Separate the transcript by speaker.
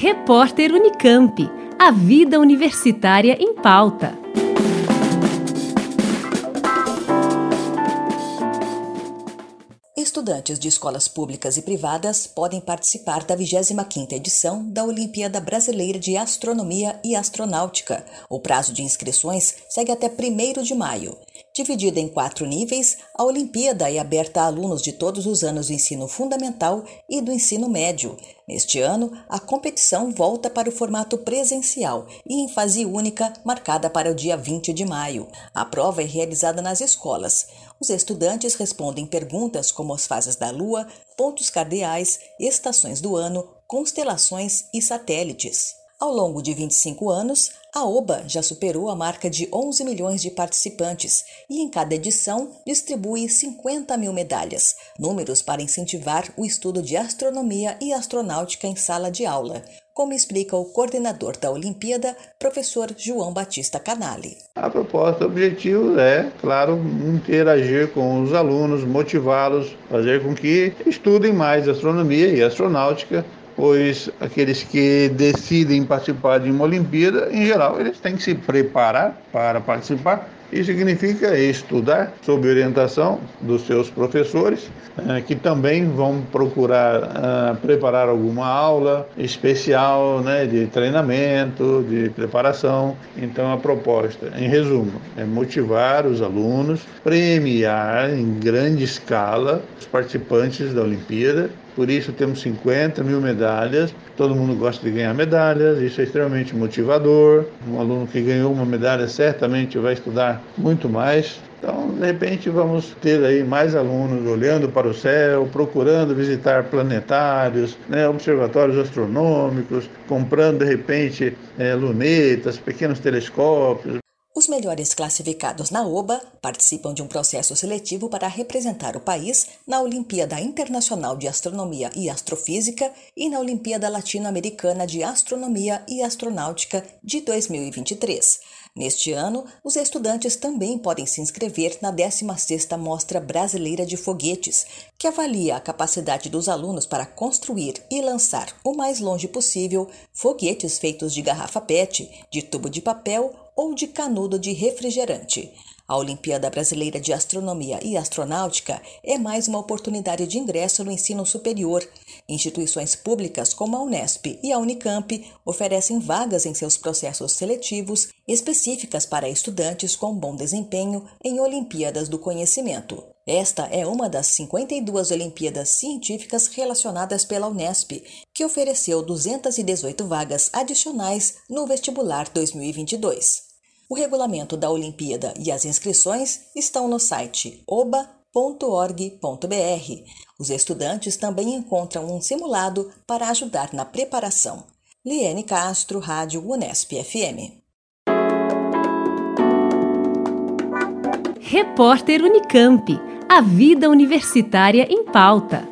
Speaker 1: Repórter Unicamp. A vida universitária em pauta.
Speaker 2: Estudantes de escolas públicas e privadas podem participar da 25ª edição da Olimpíada Brasileira de Astronomia e Astronáutica. O prazo de inscrições segue até 1 de maio. Dividida em quatro níveis, a Olimpíada é aberta a alunos de todos os anos do ensino fundamental e do ensino médio. Neste ano, a competição volta para o formato presencial e em fase única, marcada para o dia 20 de maio. A prova é realizada nas escolas. Os estudantes respondem perguntas como as fases da Lua, pontos cardeais, estações do ano, constelações e satélites. Ao longo de 25 anos, a OBA já superou a marca de 11 milhões de participantes e, em cada edição, distribui 50 mil medalhas, números para incentivar o estudo de astronomia e astronáutica em sala de aula, como explica o coordenador da Olimpíada, professor João Batista Canali.
Speaker 3: A proposta, o objetivo é, claro, interagir com os alunos, motivá-los, fazer com que estudem mais astronomia e astronáutica pois aqueles que decidem participar de uma Olimpíada, em geral, eles têm que se preparar para participar. Isso significa estudar sob orientação dos seus professores, eh, que também vão procurar uh, preparar alguma aula especial né, de treinamento, de preparação. Então, a proposta, em resumo, é motivar os alunos, premiar em grande escala os participantes da Olimpíada por isso temos 50 mil medalhas. Todo mundo gosta de ganhar medalhas, isso é extremamente motivador. Um aluno que ganhou uma medalha certamente vai estudar muito mais. Então, de repente, vamos ter aí mais alunos olhando para o céu, procurando visitar planetários, né, observatórios astronômicos, comprando, de repente, é, lunetas, pequenos telescópios.
Speaker 2: Os melhores classificados na OBA participam de um processo seletivo para representar o país na Olimpíada Internacional de Astronomia e Astrofísica e na Olimpíada Latino-Americana de Astronomia e Astronáutica de 2023. Neste ano, os estudantes também podem se inscrever na 16ª Mostra Brasileira de Foguetes, que avalia a capacidade dos alunos para construir e lançar o mais longe possível foguetes feitos de garrafa PET, de tubo de papel ou de canudo de refrigerante. A Olimpíada Brasileira de Astronomia e Astronáutica é mais uma oportunidade de ingresso no ensino superior. Instituições públicas como a Unesp e a Unicamp oferecem vagas em seus processos seletivos específicas para estudantes com bom desempenho em Olimpíadas do Conhecimento. Esta é uma das 52 Olimpíadas Científicas relacionadas pela Unesp, que ofereceu 218 vagas adicionais no vestibular 2022. O regulamento da Olimpíada e as inscrições estão no site oba.org.br. Os estudantes também encontram um simulado para ajudar na preparação. Liene Castro, Rádio Unesp FM.
Speaker 1: Repórter Unicamp. A vida universitária em pauta.